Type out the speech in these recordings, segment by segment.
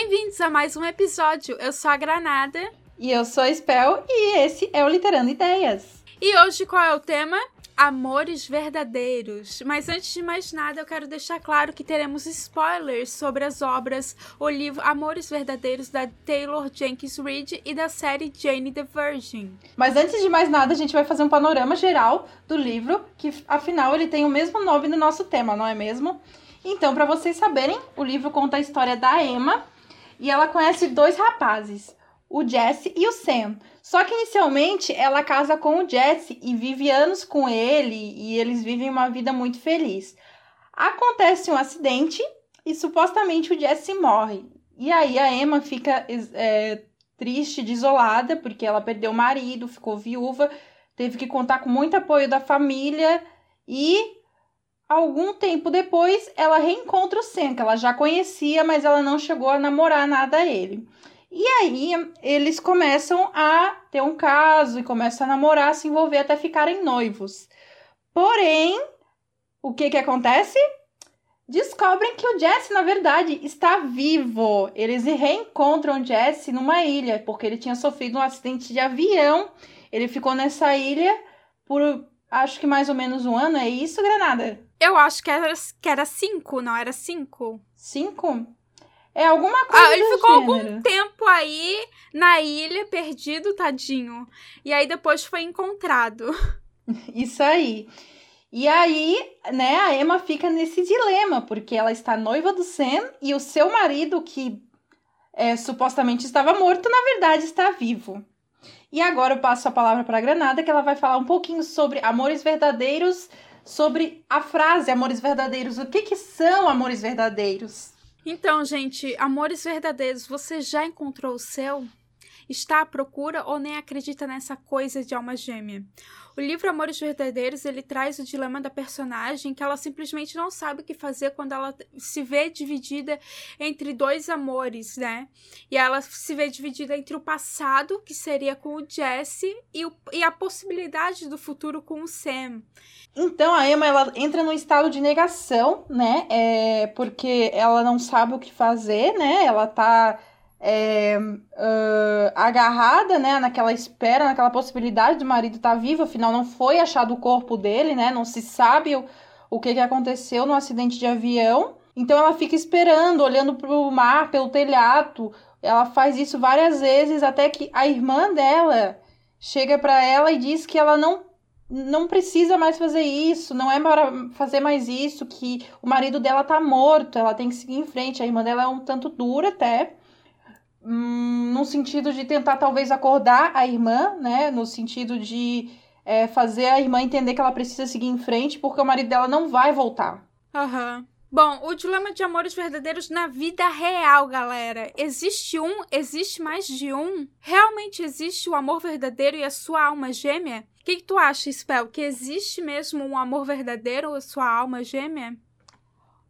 Bem-vindos a mais um episódio. Eu sou a Granada. E eu sou a Spell e esse é o Literando Ideias. E hoje qual é o tema? Amores verdadeiros. Mas antes de mais nada, eu quero deixar claro que teremos spoilers sobre as obras, o livro Amores Verdadeiros da Taylor Jenkins Reid e da série Jane the Virgin. Mas antes de mais nada, a gente vai fazer um panorama geral do livro, que afinal ele tem o mesmo nome no nosso tema, não é mesmo? Então, para vocês saberem, o livro conta a história da Emma e ela conhece dois rapazes, o Jesse e o Sam. Só que inicialmente ela casa com o Jesse e vive anos com ele e eles vivem uma vida muito feliz. Acontece um acidente e supostamente o Jesse morre. E aí a Emma fica é, triste, desolada, porque ela perdeu o marido, ficou viúva, teve que contar com muito apoio da família e algum tempo depois ela reencontra o Sam, que ela já conhecia, mas ela não chegou a namorar nada a ele. E aí eles começam a ter um caso e começam a namorar, se envolver até ficarem noivos. Porém, o que que acontece? Descobrem que o Jesse, na verdade, está vivo. Eles reencontram o Jesse numa ilha, porque ele tinha sofrido um acidente de avião. Ele ficou nessa ilha por acho que mais ou menos um ano. É isso, Granada? Eu acho que era, que era cinco, não era cinco? Cinco? É alguma coisa. Ah, ele ficou gênero. algum tempo aí na ilha, perdido, tadinho. E aí depois foi encontrado. Isso aí. E aí, né, a Emma fica nesse dilema, porque ela está noiva do Sam e o seu marido, que é, supostamente estava morto, na verdade está vivo. E agora eu passo a palavra para a Granada, que ela vai falar um pouquinho sobre amores verdadeiros, sobre a frase amores verdadeiros. O que, que são amores verdadeiros? Então, gente, amores verdadeiros, você já encontrou o seu? Está à procura ou nem acredita nessa coisa de alma gêmea? O livro Amores Verdadeiros, ele traz o dilema da personagem que ela simplesmente não sabe o que fazer quando ela se vê dividida entre dois amores, né? E ela se vê dividida entre o passado, que seria com o Jesse, e, o, e a possibilidade do futuro com o Sam. Então a Emma ela entra num estado de negação, né? É, porque ela não sabe o que fazer, né? Ela tá é, uh, agarrada, né? Naquela espera, naquela possibilidade do marido estar tá vivo, afinal não foi achado o corpo dele, né? Não se sabe o, o que, que aconteceu no acidente de avião. Então ela fica esperando, olhando para o mar, pelo telhado. Ela faz isso várias vezes até que a irmã dela chega para ela e diz que ela não não precisa mais fazer isso, não é para fazer mais isso, que o marido dela tá morto, ela tem que seguir em frente. A irmã dela é um tanto dura até, hum, no sentido de tentar talvez acordar a irmã, né? No sentido de é, fazer a irmã entender que ela precisa seguir em frente, porque o marido dela não vai voltar. Aham. Uhum. Bom, o dilema de amores verdadeiros na vida real, galera. Existe um? Existe mais de um? Realmente existe o amor verdadeiro e a sua alma gêmea? O que, que tu acha, Spell? Que existe mesmo um amor verdadeiro e sua alma gêmea?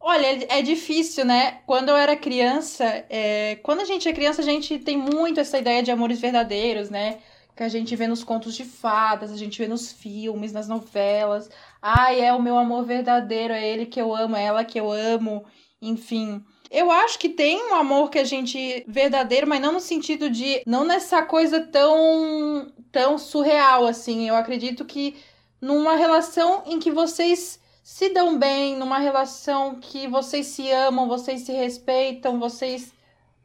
Olha, é difícil, né? Quando eu era criança, é... quando a gente é criança, a gente tem muito essa ideia de amores verdadeiros, né? Que a gente vê nos contos de fadas, a gente vê nos filmes, nas novelas. Ai, é o meu amor verdadeiro, é ele que eu amo, é ela que eu amo, enfim. Eu acho que tem um amor que a gente verdadeiro, mas não no sentido de não nessa coisa tão tão surreal assim. Eu acredito que numa relação em que vocês se dão bem, numa relação que vocês se amam, vocês se respeitam, vocês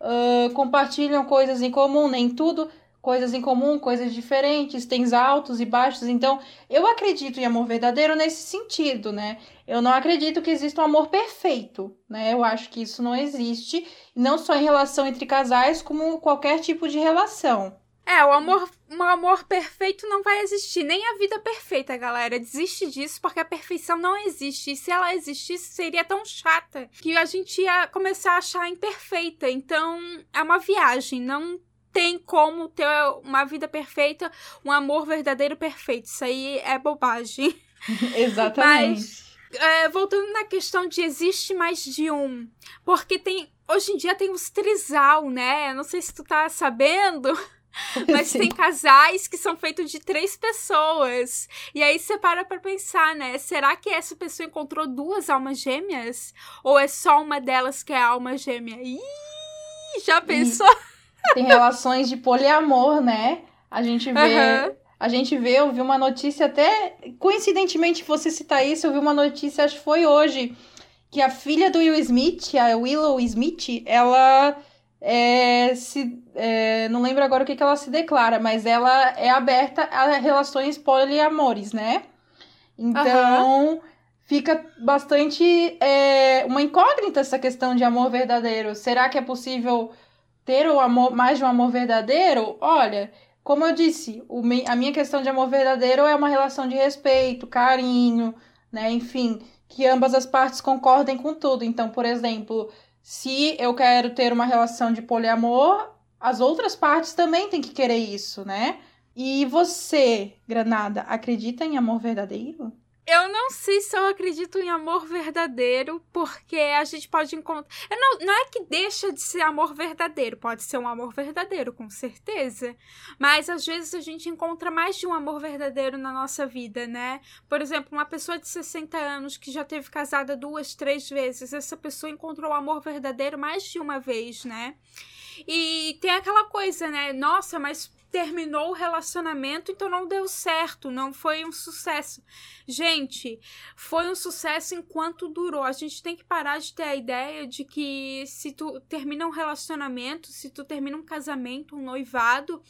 uh, compartilham coisas em comum, nem tudo coisas em comum, coisas diferentes, tem altos e baixos. Então, eu acredito em amor verdadeiro nesse sentido, né? Eu não acredito que exista um amor perfeito, né? Eu acho que isso não existe, não só em relação entre casais, como qualquer tipo de relação. É, o amor, um amor perfeito não vai existir, nem a vida perfeita, galera. Desiste disso porque a perfeição não existe. E se ela existisse, seria tão chata que a gente ia começar a achar imperfeita. Então, é uma viagem, não tem como ter uma vida perfeita, um amor verdadeiro perfeito. Isso aí é bobagem. Exatamente. Mas, é, voltando na questão de existe mais de um. Porque tem. Hoje em dia tem os trisal, né? Não sei se tu tá sabendo. Mas Sim. tem casais que são feitos de três pessoas. E aí você para pra pensar, né? Será que essa pessoa encontrou duas almas gêmeas? Ou é só uma delas que é a alma gêmea? Ih! Já pensou? E tem relações de poliamor, né? A gente vê. Uhum. A gente vê, eu vi uma notícia até. Coincidentemente, você citar isso, eu vi uma notícia, acho que foi hoje, que a filha do Will Smith, a Willow Smith, ela é, se, é, não lembro agora o que, que ela se declara, mas ela é aberta a relações poliamores, né? Então, uhum. fica bastante é, uma incógnita essa questão de amor verdadeiro. Será que é possível ter o amor, mais de um amor verdadeiro? Olha, como eu disse, o, a minha questão de amor verdadeiro é uma relação de respeito, carinho, né? Enfim, que ambas as partes concordem com tudo. Então, por exemplo, se eu quero ter uma relação de poliamor, as outras partes também têm que querer isso, né? E você, Granada, acredita em amor verdadeiro? Eu não sei se eu acredito em amor verdadeiro, porque a gente pode encontrar. Não, não é que deixa de ser amor verdadeiro, pode ser um amor verdadeiro, com certeza. Mas às vezes a gente encontra mais de um amor verdadeiro na nossa vida, né? Por exemplo, uma pessoa de 60 anos que já teve casada duas, três vezes, essa pessoa encontrou o amor verdadeiro mais de uma vez, né? E tem aquela coisa, né? Nossa, mas terminou o relacionamento, então não deu certo, não foi um sucesso. Gente, foi um sucesso enquanto durou. A gente tem que parar de ter a ideia de que se tu termina um relacionamento, se tu termina um casamento, um noivado,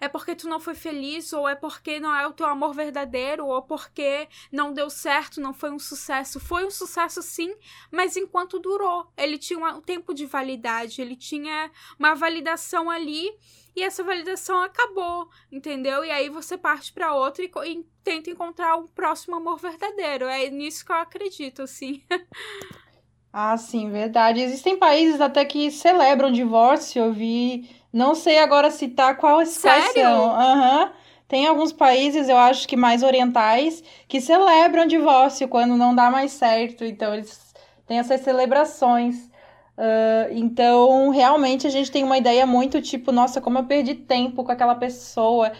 é porque tu não foi feliz, ou é porque não é o teu amor verdadeiro, ou porque não deu certo, não foi um sucesso. Foi um sucesso sim, mas enquanto durou. Ele tinha um tempo de validade, ele tinha uma validação ali e essa validação acabou, entendeu? E aí você parte para outra e, e, tenta encontrar um próximo amor verdadeiro. É nisso que eu acredito, assim. ah, sim, verdade. Existem países até que celebram divórcio. Eu vi, não sei agora citar quais, Sério? quais são. Uhum. Tem alguns países, eu acho que mais orientais, que celebram divórcio quando não dá mais certo. Então, eles têm essas celebrações. Uh, então, realmente, a gente tem uma ideia muito tipo, nossa, como eu perdi tempo com aquela pessoa.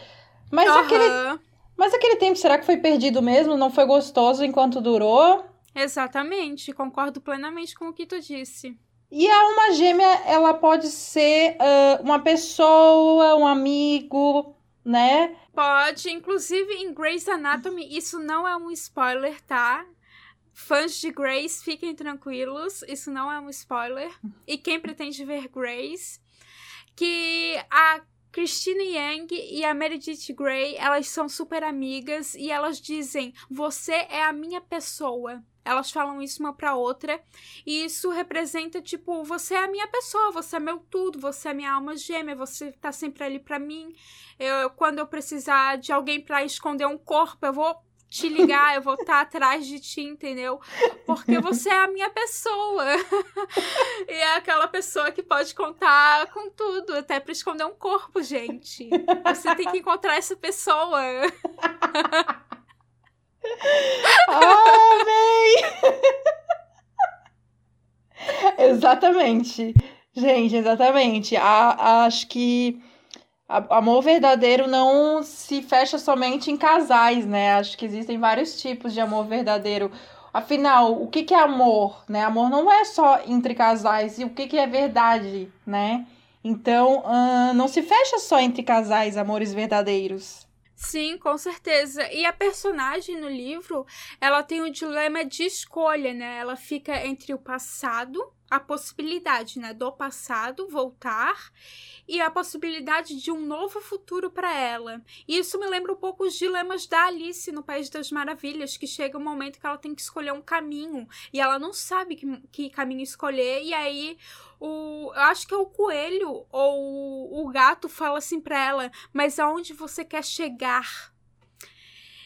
Mas uhum. aquele. Mas aquele tempo, será que foi perdido mesmo? Não foi gostoso enquanto durou? Exatamente, concordo plenamente com o que tu disse. E a alma gêmea, ela pode ser uh, uma pessoa, um amigo, né? Pode, inclusive em Grey's Anatomy, isso não é um spoiler, tá? Fãs de Grace, fiquem tranquilos, isso não é um spoiler. E quem pretende ver Grace, que a Christina Yang e a Meredith Grey, elas são super amigas e elas dizem: "Você é a minha pessoa". Elas falam isso uma pra outra, e isso representa tipo, você é a minha pessoa, você é meu tudo, você é minha alma gêmea, você tá sempre ali para mim. Eu, quando eu precisar de alguém para esconder um corpo, eu vou te ligar, eu vou estar tá atrás de ti, entendeu? Porque você é a minha pessoa. e é aquela pessoa que pode contar com tudo, até para esconder um corpo, gente. Você tem que encontrar essa pessoa. Amém! exatamente. Gente, exatamente. A, acho que amor verdadeiro não se fecha somente em casais, né? Acho que existem vários tipos de amor verdadeiro. Afinal, o que, que é amor, né? Amor não é só entre casais. E o que, que é verdade, né? Então, não se fecha só entre casais, amores verdadeiros. Sim, com certeza. E a personagem no livro, ela tem um dilema de escolha, né? Ela fica entre o passado, a possibilidade, né, do passado voltar e a possibilidade de um novo futuro para ela. E isso me lembra um pouco os dilemas da Alice no País das Maravilhas, que chega um momento que ela tem que escolher um caminho e ela não sabe que, que caminho escolher, e aí o, eu acho que é o coelho ou o gato fala assim para ela: Mas aonde você quer chegar?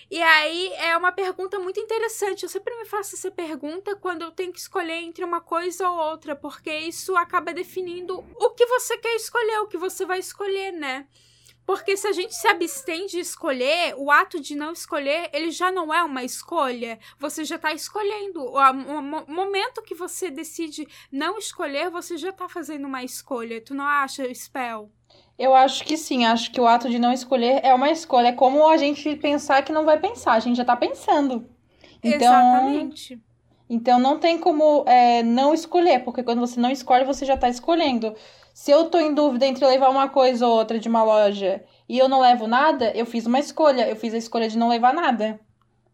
E aí é uma pergunta muito interessante. Eu sempre me faço essa pergunta quando eu tenho que escolher entre uma coisa ou outra, porque isso acaba definindo o que você quer escolher, o que você vai escolher, né? Porque se a gente se abstém de escolher, o ato de não escolher, ele já não é uma escolha. Você já está escolhendo. O momento que você decide não escolher, você já está fazendo uma escolha. Tu não acha, Spell? Eu acho que sim, acho que o ato de não escolher é uma escolha. É como a gente pensar que não vai pensar, a gente já tá pensando. Então, Exatamente. Então não tem como é, não escolher, porque quando você não escolhe, você já está escolhendo. Se eu tô em dúvida entre levar uma coisa ou outra de uma loja e eu não levo nada, eu fiz uma escolha. Eu fiz a escolha de não levar nada,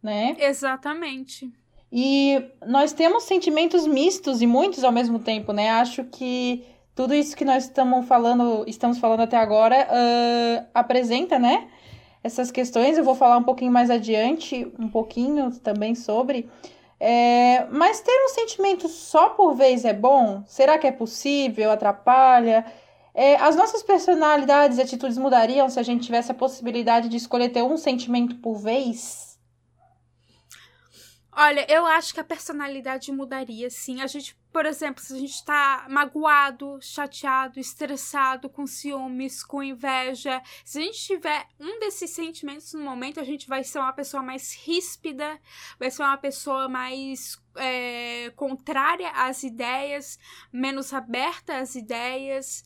né? Exatamente. E nós temos sentimentos mistos e muitos ao mesmo tempo, né? Acho que tudo isso que nós estamos falando, estamos falando até agora, uh, apresenta, né? Essas questões. Eu vou falar um pouquinho mais adiante, um pouquinho também sobre. É, mas ter um sentimento só por vez é bom? Será que é possível? Atrapalha? É, as nossas personalidades e atitudes mudariam se a gente tivesse a possibilidade de escolher ter um sentimento por vez? Olha, eu acho que a personalidade mudaria, sim. A gente, por exemplo, se a gente tá magoado, chateado, estressado, com ciúmes, com inveja, se a gente tiver um desses sentimentos no momento, a gente vai ser uma pessoa mais ríspida, vai ser uma pessoa mais é, contrária às ideias, menos aberta às ideias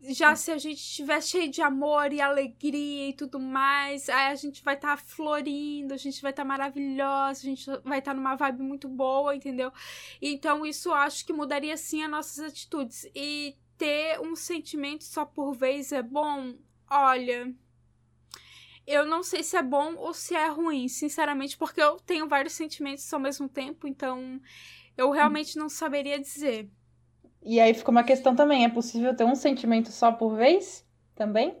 já se a gente estiver cheio de amor e alegria e tudo mais, aí a gente vai estar tá florindo, a gente vai estar tá maravilhosa, a gente vai estar tá numa vibe muito boa, entendeu? Então isso acho que mudaria sim as nossas atitudes. E ter um sentimento só por vez é bom? Olha, eu não sei se é bom ou se é ruim, sinceramente, porque eu tenho vários sentimentos ao mesmo tempo, então eu realmente não saberia dizer. E aí fica uma questão também: é possível ter um sentimento só por vez também?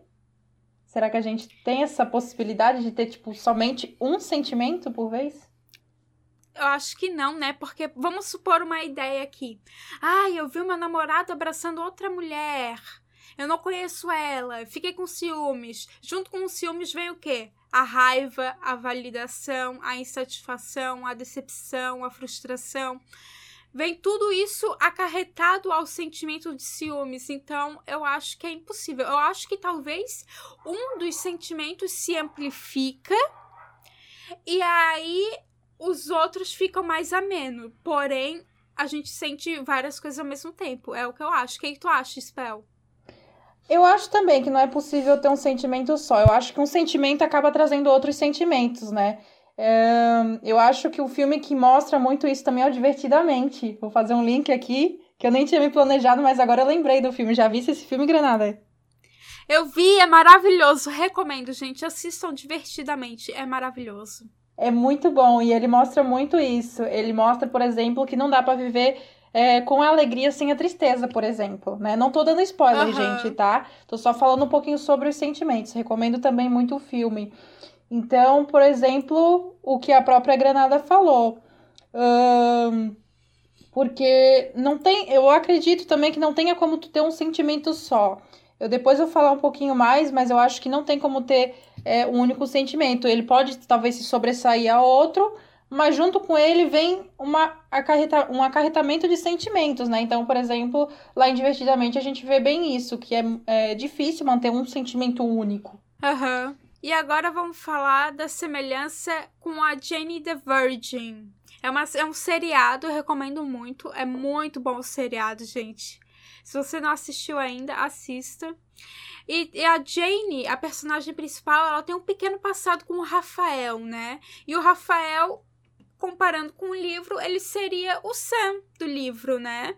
Será que a gente tem essa possibilidade de ter, tipo, somente um sentimento por vez? Eu acho que não, né? Porque vamos supor uma ideia aqui. Ai, ah, eu vi meu namorado abraçando outra mulher. Eu não conheço ela. Fiquei com ciúmes. Junto com os ciúmes vem o quê? A raiva, a validação, a insatisfação, a decepção, a frustração vem tudo isso acarretado ao sentimento de ciúmes. Então, eu acho que é impossível. Eu acho que talvez um dos sentimentos se amplifica e aí os outros ficam mais ameno. Porém, a gente sente várias coisas ao mesmo tempo. É o que eu acho. O que, tu acha, Spell? Eu acho também que não é possível ter um sentimento só. Eu acho que um sentimento acaba trazendo outros sentimentos, né? Eu acho que o filme que mostra muito isso também é o Divertidamente. Vou fazer um link aqui, que eu nem tinha me planejado, mas agora eu lembrei do filme. Já vi esse filme, Granada? Eu vi, é maravilhoso. Recomendo, gente. Assistam Divertidamente. É maravilhoso. É muito bom e ele mostra muito isso. Ele mostra, por exemplo, que não dá para viver é, com a alegria sem a tristeza, por exemplo, né? Não tô dando spoiler, uhum. gente, tá? Tô só falando um pouquinho sobre os sentimentos. Recomendo também muito o filme. Então, por exemplo, o que a própria Granada falou. Porque não tem. Eu acredito também que não tenha como tu ter um sentimento só. Eu depois vou falar um pouquinho mais, mas eu acho que não tem como ter é, um único sentimento. Ele pode talvez se sobressair a outro, mas junto com ele vem uma acarreta, um acarretamento de sentimentos, né? Então, por exemplo, lá em Divertidamente a gente vê bem isso, que é, é difícil manter um sentimento único. Aham. Uhum. E agora vamos falar da semelhança com a Jane the Virgin. É, uma, é um seriado, recomendo muito. É muito bom o seriado, gente. Se você não assistiu ainda, assista. E, e, a Jane, a personagem principal, ela tem um pequeno passado com o Rafael, né? E o Rafael, comparando com o livro, ele seria o Sam do livro, né?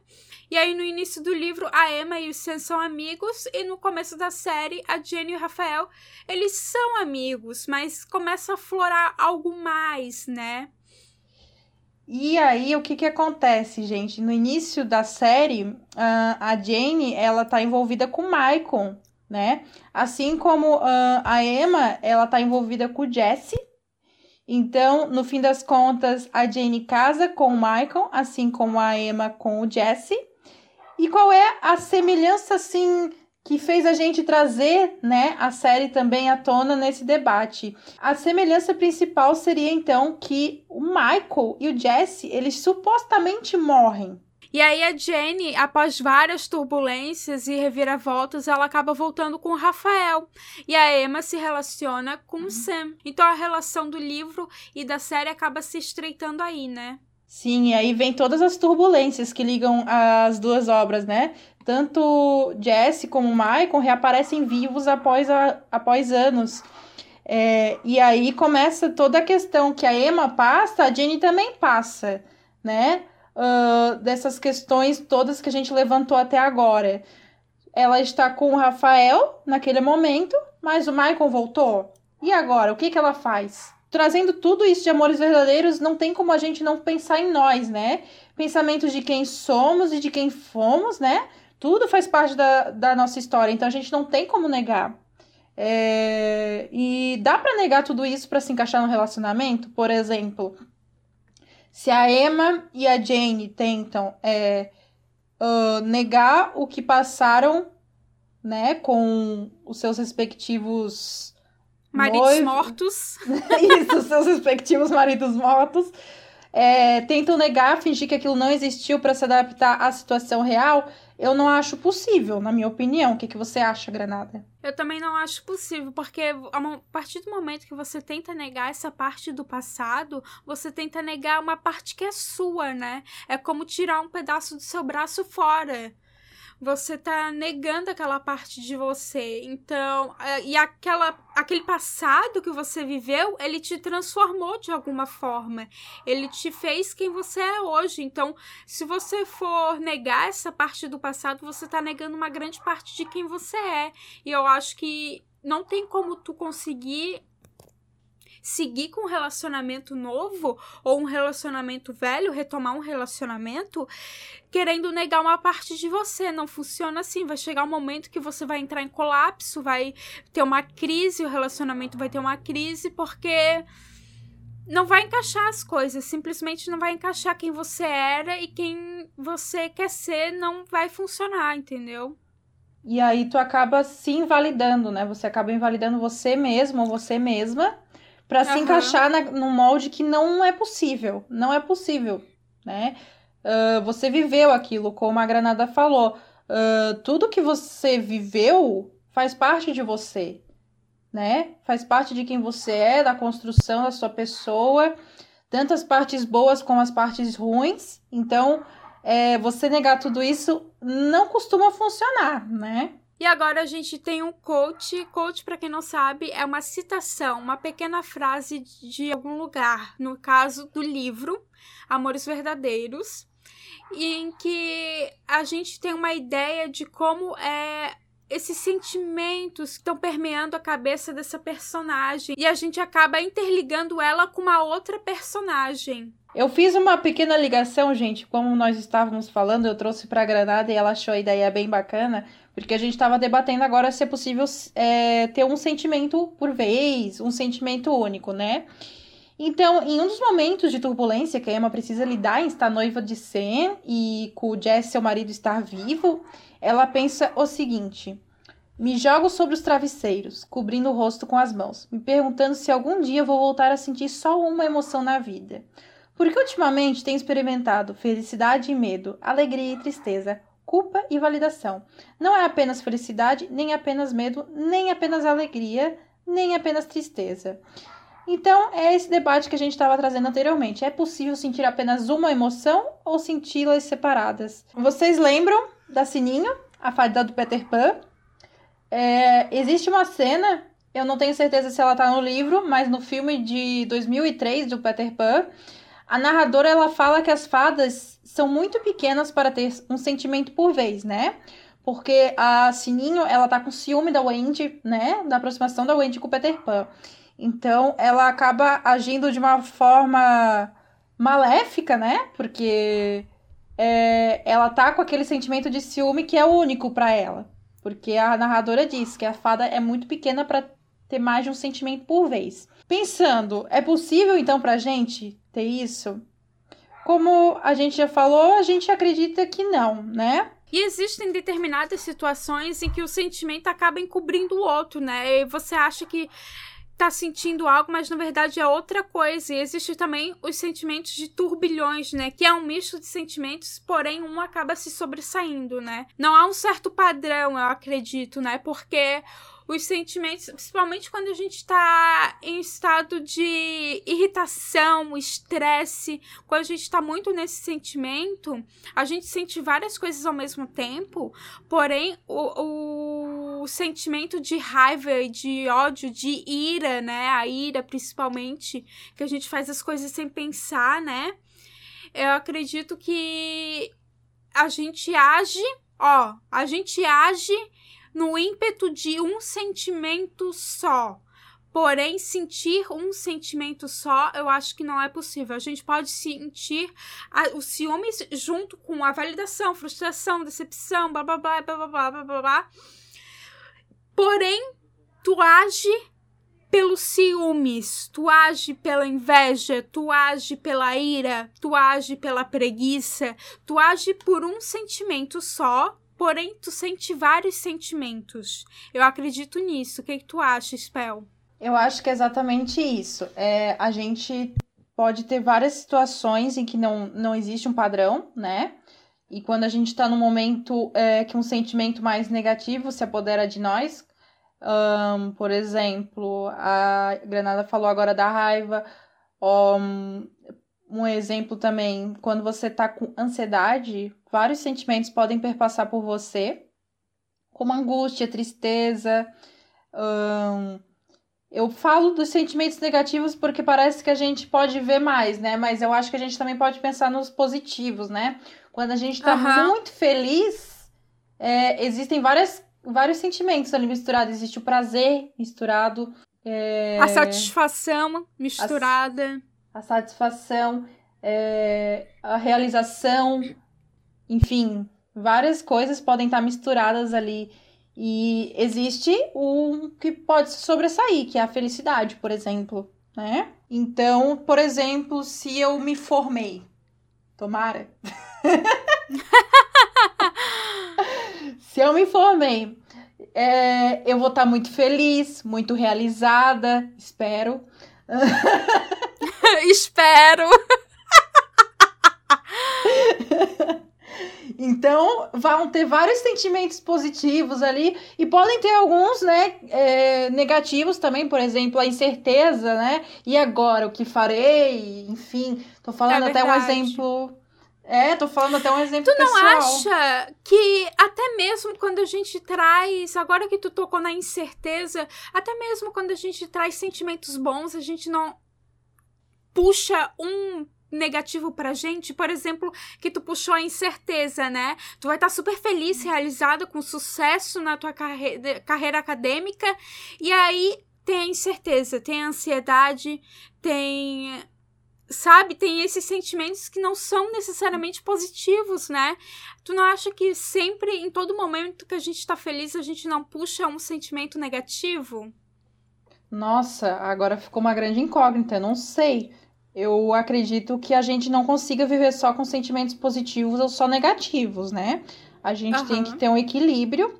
E aí, no início do livro, a Emma e o Sam são amigos, e no começo da série, a Jenny e o Rafael, eles são amigos, mas começa a florar algo mais, né? E aí, o que que acontece, gente? No início da série, a Jane, ela tá envolvida com o Michael, né? Assim como a Emma, ela tá envolvida com o Jesse. Então, no fim das contas, a Jane casa com o Michael, assim como a Emma com o Jesse. E qual é a semelhança, assim, que fez a gente trazer, né, a série também à tona nesse debate? A semelhança principal seria, então, que o Michael e o Jesse, eles supostamente morrem. E aí a Jenny, após várias turbulências e reviravoltas, ela acaba voltando com o Rafael. E a Emma se relaciona com o Sam. Então a relação do livro e da série acaba se estreitando aí, né? Sim, e aí vem todas as turbulências que ligam as duas obras, né? Tanto Jesse como Michael reaparecem vivos após, a, após anos. É, e aí começa toda a questão que a Emma passa, a Jenny também passa, né? Uh, dessas questões todas que a gente levantou até agora. Ela está com o Rafael naquele momento, mas o Michael voltou. E agora? O que, que ela faz? Trazendo tudo isso de amores verdadeiros, não tem como a gente não pensar em nós, né? Pensamentos de quem somos e de quem fomos, né? Tudo faz parte da, da nossa história, então a gente não tem como negar. É... E dá para negar tudo isso para se encaixar no relacionamento? Por exemplo, se a Emma e a Jane tentam é, uh, negar o que passaram, né, com os seus respectivos maridos mortos. Isso, seus respectivos maridos mortos. É, tentam negar, fingir que aquilo não existiu para se adaptar à situação real, eu não acho possível, na minha opinião. O que, que você acha, Granada? Eu também não acho possível, porque a partir do momento que você tenta negar essa parte do passado, você tenta negar uma parte que é sua, né? É como tirar um pedaço do seu braço fora você tá negando aquela parte de você. Então, é, e aquela aquele passado que você viveu, ele te transformou de alguma forma. Ele te fez quem você é hoje. Então, se você for negar essa parte do passado, você tá negando uma grande parte de quem você é. E eu acho que não tem como tu conseguir seguir com um relacionamento novo ou um relacionamento velho, retomar um relacionamento, querendo negar uma parte de você. Não funciona assim. Vai chegar um momento que você vai entrar em colapso, vai ter uma crise, o relacionamento vai ter uma crise, porque não vai encaixar as coisas, simplesmente não vai encaixar quem você era e quem você quer ser não vai funcionar, entendeu? E aí tu acaba se invalidando, né? Você acaba invalidando você mesmo ou você mesma para se encaixar na, num molde que não é possível. Não é possível, né? Uh, você viveu aquilo, como a Granada falou. Uh, tudo que você viveu faz parte de você, né? Faz parte de quem você é, da construção da sua pessoa, tanto as partes boas como as partes ruins. Então, é, você negar tudo isso não costuma funcionar, né? E agora a gente tem um coach. Coach, para quem não sabe, é uma citação, uma pequena frase de algum lugar, no caso do livro Amores Verdadeiros, em que a gente tem uma ideia de como é esses sentimentos que estão permeando a cabeça dessa personagem e a gente acaba interligando ela com uma outra personagem. Eu fiz uma pequena ligação, gente, como nós estávamos falando, eu trouxe para Granada e ela achou a ideia bem bacana, porque a gente estava debatendo agora se é possível é, ter um sentimento por vez, um sentimento único, né? Então, em um dos momentos de turbulência que a Emma precisa lidar em estar noiva de Sam e com o Jess, seu marido, estar vivo, ela pensa o seguinte: me jogo sobre os travesseiros, cobrindo o rosto com as mãos, me perguntando se algum dia vou voltar a sentir só uma emoção na vida. Porque ultimamente tenho experimentado felicidade e medo, alegria e tristeza, culpa e validação. Não é apenas felicidade, nem apenas medo, nem apenas alegria, nem apenas tristeza. Então, é esse debate que a gente estava trazendo anteriormente. É possível sentir apenas uma emoção ou senti-las separadas? Vocês lembram da Sininho, a fada do Peter Pan? É, existe uma cena, eu não tenho certeza se ela está no livro, mas no filme de 2003 do Peter Pan, a narradora ela fala que as fadas são muito pequenas para ter um sentimento por vez, né? Porque a Sininho, ela tá com ciúme da Wendy, né? Da aproximação da Wendy com o Peter Pan. Então, ela acaba agindo de uma forma maléfica, né? Porque é, ela tá com aquele sentimento de ciúme que é único para ela. Porque a narradora diz que a fada é muito pequena para ter mais de um sentimento por vez. Pensando, é possível então pra gente ter isso? Como a gente já falou, a gente acredita que não, né? E existem determinadas situações em que o sentimento acaba encobrindo o outro, né? E você acha que tá sentindo algo, mas na verdade é outra coisa. E existe também os sentimentos de turbilhões, né? Que é um misto de sentimentos, porém um acaba se sobressaindo, né? Não há um certo padrão, eu acredito, né? Porque os sentimentos, principalmente quando a gente está em estado de irritação, estresse, quando a gente está muito nesse sentimento, a gente sente várias coisas ao mesmo tempo, porém o, o sentimento de raiva de ódio, de ira, né? A ira, principalmente, que a gente faz as coisas sem pensar, né? Eu acredito que a gente age, ó, a gente age no ímpeto de um sentimento só. Porém, sentir um sentimento só, eu acho que não é possível. A gente pode sentir a, ciúmes junto com a validação, frustração, decepção, blá blá blá blá blá blá blá blá. Porém, tu age pelos ciúmes, tu age pela inveja, tu age pela ira, tu age pela preguiça, tu age por um sentimento só, porém tu sente vários sentimentos. Eu acredito nisso. O que, que tu acha, Spell? Eu acho que é exatamente isso. É, a gente pode ter várias situações em que não, não existe um padrão, né? E quando a gente está num momento é, que um sentimento mais negativo se apodera de nós, um, por exemplo, a Granada falou agora da raiva. Um, um exemplo também, quando você tá com ansiedade, vários sentimentos podem perpassar por você, como angústia, tristeza. Um, eu falo dos sentimentos negativos porque parece que a gente pode ver mais, né? Mas eu acho que a gente também pode pensar nos positivos, né? Quando a gente tá uhum. muito feliz, é, existem várias vários sentimentos ali misturados. Existe o prazer misturado. É... A satisfação misturada. A, satisfação, é... a realização, enfim, várias coisas podem estar misturadas ali. E existe o que pode sobressair, que é a felicidade, por exemplo, né? Então, por exemplo, se eu me formei, tomara. Se eu me formei, é, eu vou estar muito feliz, muito realizada, espero. espero. Então, vão ter vários sentimentos positivos ali e podem ter alguns, né, é, negativos também, por exemplo, a incerteza, né? E agora, o que farei? Enfim, tô falando é até um exemplo é, tô falando até um exemplo Tu não acha que até mesmo quando a gente traz, agora que tu tocou na incerteza, até mesmo quando a gente traz sentimentos bons, a gente não puxa um negativo pra gente, por exemplo, que tu puxou a incerteza, né? Tu vai estar tá super feliz, realizado, com sucesso na tua carre carreira acadêmica, e aí tem a incerteza, tem a ansiedade, tem sabe, tem esses sentimentos que não são necessariamente positivos, né? Tu não acha que sempre, em todo momento que a gente tá feliz, a gente não puxa um sentimento negativo? Nossa, agora ficou uma grande incógnita, eu não sei. Eu acredito que a gente não consiga viver só com sentimentos positivos ou só negativos, né? A gente uhum. tem que ter um equilíbrio.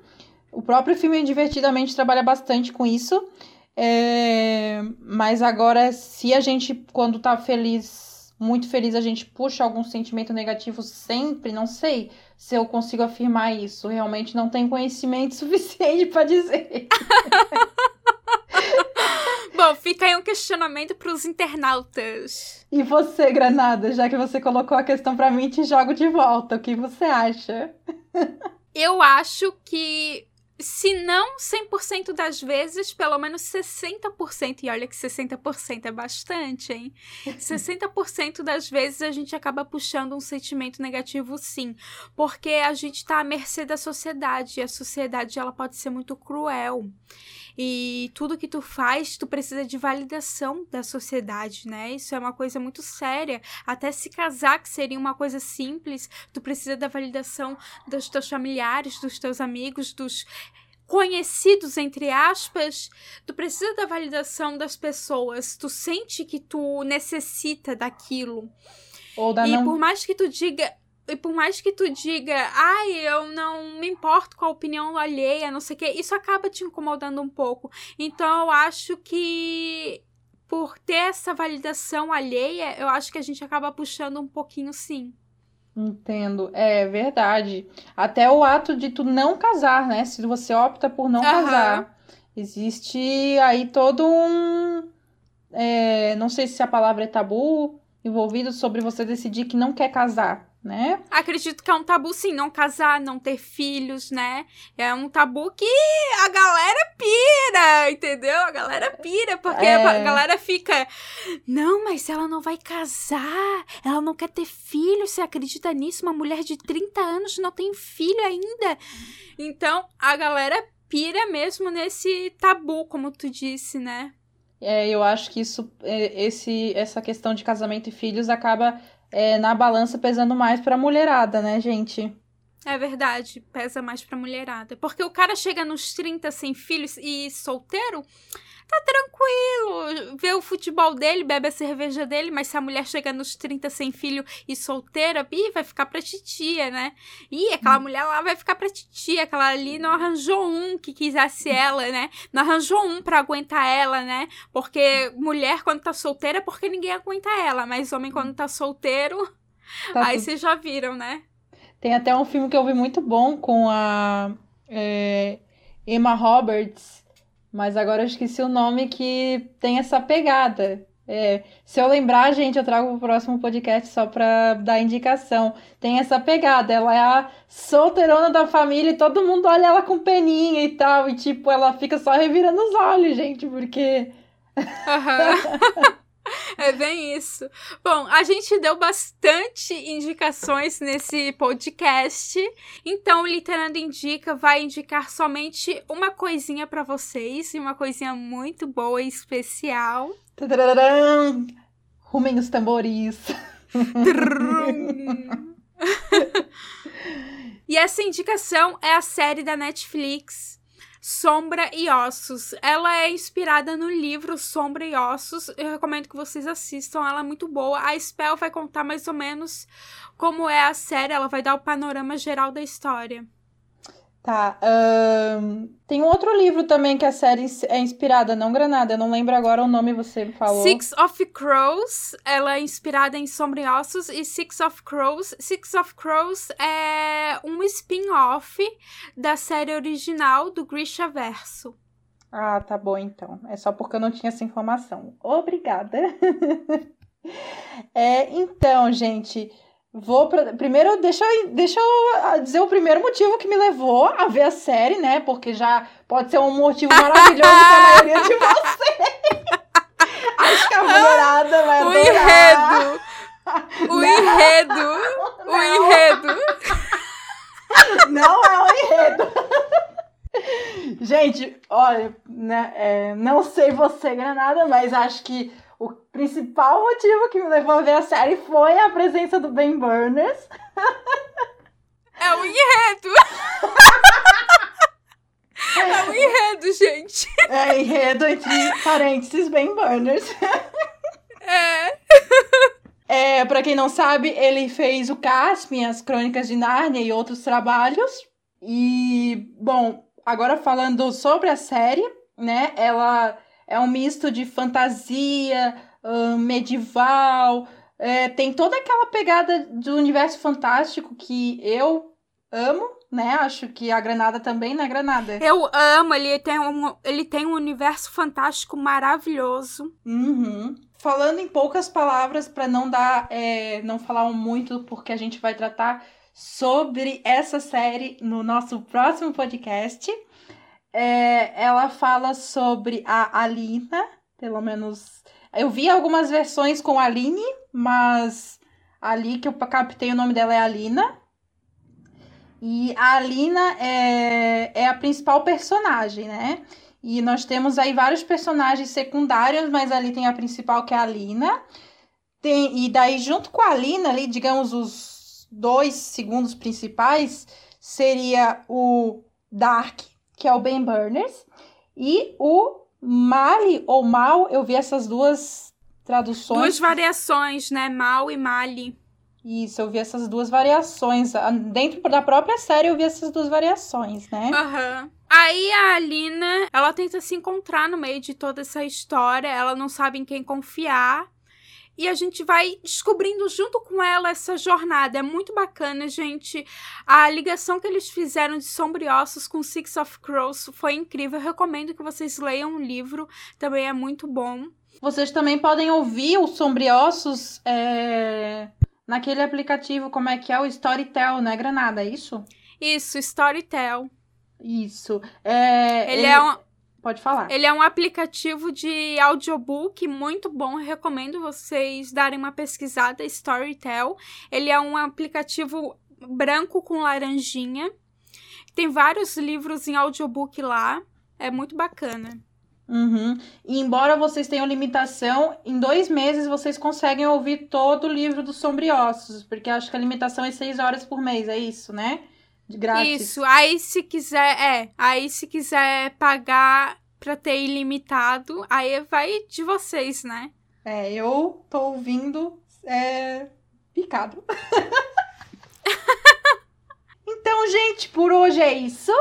O próprio filme Divertidamente trabalha bastante com isso. É, mas agora, se a gente, quando tá feliz, muito feliz, a gente puxa algum sentimento negativo sempre, não sei se eu consigo afirmar isso. Realmente não tenho conhecimento suficiente para dizer. Bom, fica aí um questionamento para os internautas. E você, Granada, já que você colocou a questão para mim, te jogo de volta. O que você acha? Eu acho que se não 100% das vezes, pelo menos 60%. E olha que 60% é bastante, hein? 60% das vezes a gente acaba puxando um sentimento negativo, sim. Porque a gente tá à mercê da sociedade. E a sociedade, ela pode ser muito cruel. E tudo que tu faz, tu precisa de validação da sociedade, né? Isso é uma coisa muito séria. Até se casar, que seria uma coisa simples, tu precisa da validação dos teus familiares, dos teus amigos, dos conhecidos, entre aspas, tu precisa da validação das pessoas. Tu sente que tu necessita daquilo. Ou da e não... por mais que tu diga, e por mais que tu diga, ai, eu não me importo com a opinião alheia, não sei o que, isso acaba te incomodando um pouco. Então eu acho que por ter essa validação alheia, eu acho que a gente acaba puxando um pouquinho sim. Entendo, é verdade. Até o ato de tu não casar, né? Se você opta por não casar, existe aí todo um. É, não sei se a palavra é tabu envolvido sobre você decidir que não quer casar né? Acredito que é um tabu, sim, não casar, não ter filhos, né? É um tabu que a galera pira, entendeu? A galera pira, porque é... a galera fica. Não, mas ela não vai casar, ela não quer ter filho. Você acredita nisso? Uma mulher de 30 anos não tem filho ainda. Então, a galera pira mesmo nesse tabu, como tu disse, né? É, eu acho que isso, é, esse, essa questão de casamento e filhos acaba é, na balança pesando mais pra mulherada, né, gente? É verdade, pesa mais pra mulherada. Porque o cara chega nos 30 sem filhos e solteiro, tá tranquilo, vê o futebol dele, bebe a cerveja dele, mas se a mulher chega nos 30 sem filho e solteira, ih, vai ficar pra titia, né? Ih, aquela hum. mulher lá vai ficar pra titia, aquela ali não arranjou um que quisesse ela, né? Não arranjou um pra aguentar ela, né? Porque mulher quando tá solteira é porque ninguém aguenta ela, mas homem quando tá solteiro, tá aí vocês já viram, né? Tem até um filme que eu vi muito bom com a é, Emma Roberts, mas agora eu esqueci o nome que tem essa pegada. É, se eu lembrar, gente, eu trago o próximo podcast só pra dar indicação. Tem essa pegada, ela é a solteirona da família e todo mundo olha ela com peninha e tal. E tipo, ela fica só revirando os olhos, gente, porque. Uhum. É bem isso. Bom, a gente deu bastante indicações nesse podcast. Então, o Literando Indica vai indicar somente uma coisinha para vocês. E uma coisinha muito boa e especial. Tadadadam! Rumem os tambores. e essa indicação é a série da Netflix Sombra e Ossos. Ela é inspirada no livro Sombra e Ossos. Eu recomendo que vocês assistam, ela é muito boa. A Spell vai contar mais ou menos como é a série, ela vai dar o panorama geral da história. Tá. Um, tem um outro livro também que a série é inspirada, não Granada. Eu não lembro agora o nome, você falou. Six of Crows. Ela é inspirada em Sombra e Ossos. E Six of Crows. Six of Crows é um spin-off da série original do Grisha Verso. Ah, tá bom então. É só porque eu não tinha essa informação. Obrigada. é, então, gente. Vou pra... Primeiro, deixa, deixa eu dizer o primeiro motivo que me levou a ver a série, né? Porque já pode ser um motivo maravilhoso para a maioria de vocês. Acho que a mulherada vai o Enredo. O enredo! Não, o enredo! Não é o enredo! Gente, olha, né, é, não sei você, Granada, mas acho que o principal motivo que me levou a ver a série foi a presença do Ben Burners. É o enredo! é o enredo, gente! É enredo entre parênteses Ben Burners. É. É, pra quem não sabe, ele fez o Caspian, as Crônicas de Nárnia e outros trabalhos. E, bom, agora falando sobre a série, né? Ela é um misto de fantasia, uh, medieval, é, tem toda aquela pegada do universo fantástico que eu amo, né? Acho que a Granada também, né, Granada? Eu amo, ele tem um, ele tem um universo fantástico maravilhoso. Uhum. Falando em poucas palavras, para não dar, é, não falar muito, porque a gente vai tratar sobre essa série no nosso próximo podcast. É, ela fala sobre a Alina, pelo menos. Eu vi algumas versões com Aline, mas ali que eu captei o nome dela é Alina. E a Alina é, é a principal personagem, né? E nós temos aí vários personagens secundários, mas ali tem a principal que é a Alina. Tem, e daí, junto com a Alina, ali, digamos, os dois segundos principais seria o Dark, que é o Ben Burners, e o Mali ou Mal, eu vi essas duas traduções. Duas variações, né? Mal e Mali. Isso, eu vi essas duas variações. Dentro da própria série eu vi essas duas variações, né? Aham. Uhum. Aí a Alina, ela tenta se encontrar no meio de toda essa história, ela não sabe em quem confiar e a gente vai descobrindo junto com ela essa jornada. É muito bacana, gente. A ligação que eles fizeram de Sombriossos com Six of Crows foi incrível. Eu recomendo que vocês leiam o livro, também é muito bom. Vocês também podem ouvir o Sombriossos é, naquele aplicativo, como é que é? O Storytel, não é Granada, é isso? Isso, Storytel. Isso. É, ele, ele é um. Pode falar. Ele é um aplicativo de audiobook muito bom. Recomendo vocês darem uma pesquisada. Storytel. Ele é um aplicativo branco com laranjinha. Tem vários livros em audiobook lá. É muito bacana. Uhum. E embora vocês tenham limitação, em dois meses vocês conseguem ouvir todo o livro dos Sombriossos, porque acho que a limitação é seis horas por mês, é isso, né? De grátis. Isso, aí se quiser, é, aí se quiser pagar pra ter ilimitado, aí vai de vocês, né? É, eu tô ouvindo é, picado. então, gente, por hoje é isso.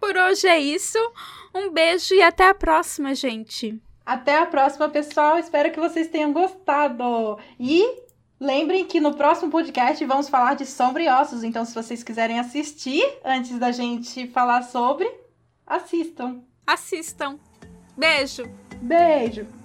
Por hoje é isso. Um beijo e até a próxima, gente. Até a próxima, pessoal. Espero que vocês tenham gostado. E lembrem que no próximo podcast vamos falar de Sombra e Ossos. Então, se vocês quiserem assistir antes da gente falar sobre, assistam. Assistam. Beijo. Beijo.